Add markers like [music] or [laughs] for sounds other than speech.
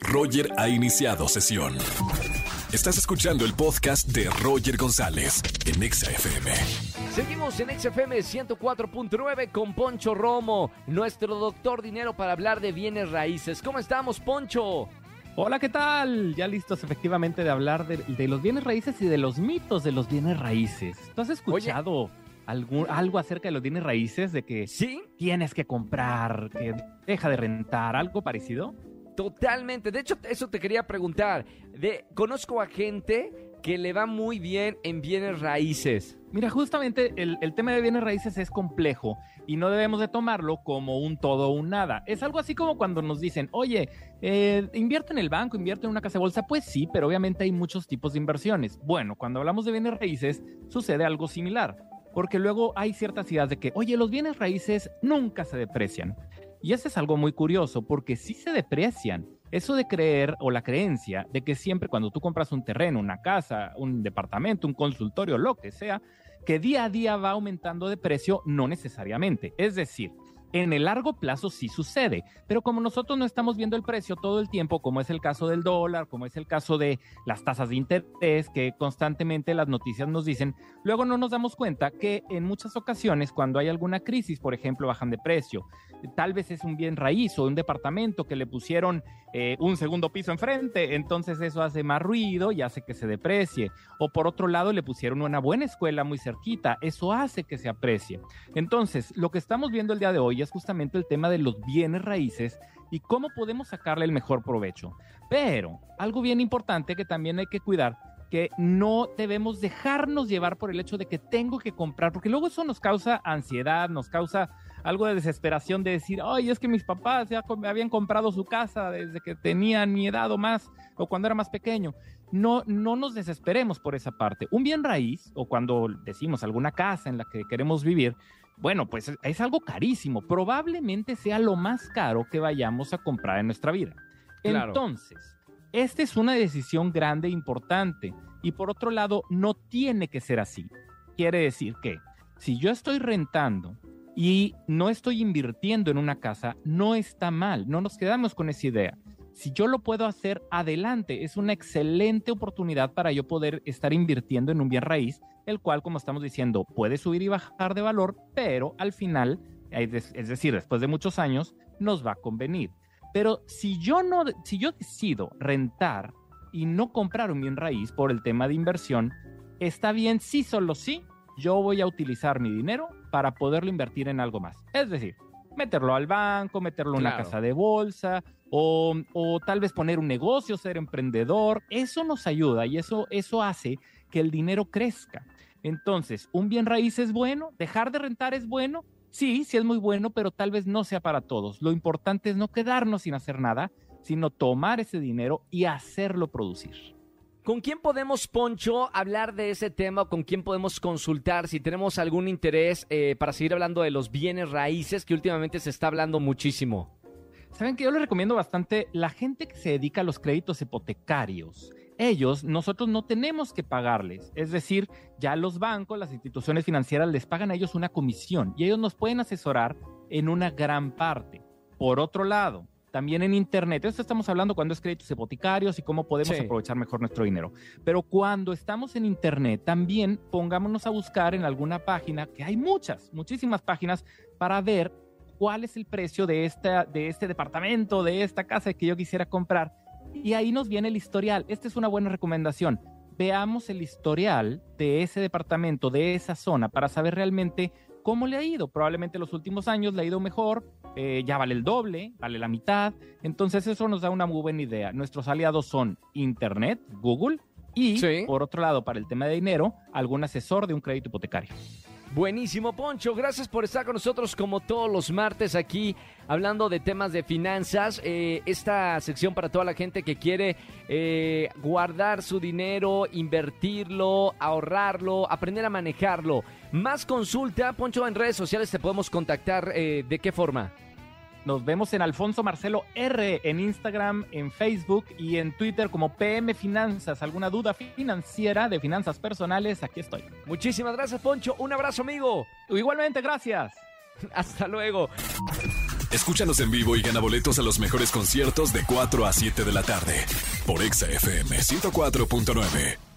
Roger ha iniciado sesión. Estás escuchando el podcast de Roger González en Exa FM. Seguimos en XFM 104.9 con Poncho Romo, nuestro doctor dinero para hablar de bienes raíces. ¿Cómo estamos, Poncho? Hola, ¿qué tal? Ya listos efectivamente de hablar de, los bienes raíces y de los mitos de los bienes raíces. ¿Tú has escuchado algo acerca de los bienes raíces? De que ¿Sí? tienes que comprar, que deja de rentar, algo parecido. Totalmente. De hecho, eso te quería preguntar. Conozco a gente que le va muy bien en bienes raíces. Mira, justamente el, tema de bienes raíces es complejo y no debemos de tomarlo como un todo o un nada. Es algo así como cuando nos dicen, oye, eh, invierte en el banco, invierte en una casa de bolsa. Pues sí, pero obviamente hay muchos tipos de inversiones. Bueno, cuando hablamos de bienes raíces sucede algo similar, porque luego hay ciertas ideas de que, oye, los bienes raíces nunca se deprecian. Y eso es algo muy curioso porque sí se deprecian. Eso de creer o la creencia de que siempre cuando tú compras un terreno, una casa, un departamento, un consultorio, lo que sea, que día a día va aumentando de precio, no necesariamente. Es decir, en el largo plazo sí sucede, pero como nosotros no estamos viendo el precio todo el tiempo, como es el caso del dólar, como es el caso de las tasas de interés que constantemente las noticias nos dicen, luego no nos damos cuenta que en muchas ocasiones cuando hay alguna crisis, por ejemplo, bajan de precio, tal vez es un bien raíz o un departamento que le pusieron eh, un segundo piso enfrente, entonces eso hace más ruido y hace que se deprecie. O por otro lado le pusieron una buena escuela muy cerquita, eso hace que se aprecie. Entonces, lo que estamos viendo el día de hoy es justamente el tema de los bienes raíces y cómo podemos sacarle el mejor provecho. Pero algo bien importante que también hay que cuidar que no debemos dejarnos llevar por el hecho de que tengo que comprar, porque luego eso nos causa ansiedad, nos causa algo de desesperación de decir, ay, es que mis papás ya habían comprado su casa desde que tenían mi edad o más, o cuando era más pequeño. No, no nos desesperemos por esa parte. Un bien raíz, o cuando decimos alguna casa en la que queremos vivir, bueno, pues es algo carísimo. Probablemente sea lo más caro que vayamos a comprar en nuestra vida. Entonces, esta es una decisión grande e importante. Y por otro lado, no tiene que ser así. Quiere decir que si yo estoy rentando y no estoy invirtiendo en una casa, no está mal, no nos quedamos con esa idea. Si yo lo puedo hacer, adelante, es una excelente oportunidad para yo poder estar invirtiendo en un bien raíz, el cual, como estamos diciendo, puede subir y bajar de valor, pero al final, es decir, después de muchos años, nos va a convenir. Pero si yo no, si yo decido rentar y no comprar un bien raíz por el tema de inversión, está bien sí, solo sí, yo voy a utilizar mi dinero para poderlo invertir en algo más. Es decir, meterlo al banco, meterlo en una casa de bolsa o, tal vez poner un negocio, ser emprendedor. Eso nos ayuda y eso, eso hace que el dinero crezca. Entonces, un bien raíz es bueno, dejar de rentar es bueno. Sí, sí es muy bueno, pero tal vez no sea para todos. Lo importante es no quedarnos sin hacer nada, sino tomar ese dinero y hacerlo producir. ¿Con quién podemos, Poncho, hablar de ese tema? ¿Con quién podemos consultar si tenemos algún interés eh, para seguir hablando de los bienes raíces que últimamente se está hablando muchísimo? Saben que yo les recomiendo bastante la gente que se dedica a los créditos hipotecarios. Ellos, nosotros no tenemos que pagarles. Es decir, ya los bancos, las instituciones financieras les pagan a ellos una comisión y ellos nos pueden asesorar en una gran parte. Por otro lado, también en Internet. Esto estamos hablando cuando es créditos hipotecarios y cómo podemos aprovechar mejor nuestro dinero. Pero cuando estamos en Internet, también pongámonos a buscar en alguna página, que hay muchas, muchísimas páginas, para ver cuál es el precio de, esta, de este departamento, de esta casa que yo quisiera comprar. Y ahí nos viene el historial. Esta es una buena recomendación. Veamos el historial de ese departamento, de esa zona, para saber realmente cómo le ha ido. Probablemente los últimos años le ha ido mejor, eh, ya vale el doble, vale la mitad. Entonces eso nos da una muy buena idea. Nuestros aliados son Internet, Google y, por otro lado, para el tema de dinero, algún asesor de un crédito hipotecario. Buenísimo, Poncho. Gracias por estar con nosotros como todos los martes aquí hablando de temas de finanzas. Eh, esta sección para toda la gente que quiere eh, guardar su dinero, invertirlo, ahorrarlo, aprender a manejarlo. Más consulta, Poncho, en redes sociales te podemos contactar. Eh, ¿De qué forma? Nos vemos en Alfonso Marcelo R en Instagram, en Facebook y en Twitter como PM Finanzas. ¿Alguna duda financiera de finanzas personales? Aquí estoy. Muchísimas gracias, Poncho. Un abrazo, amigo. Igualmente, gracias. [laughs] Hasta luego. Escúchanos en vivo y gana boletos a los mejores conciertos de 4 a 7 de la tarde por Exa FM 104.9.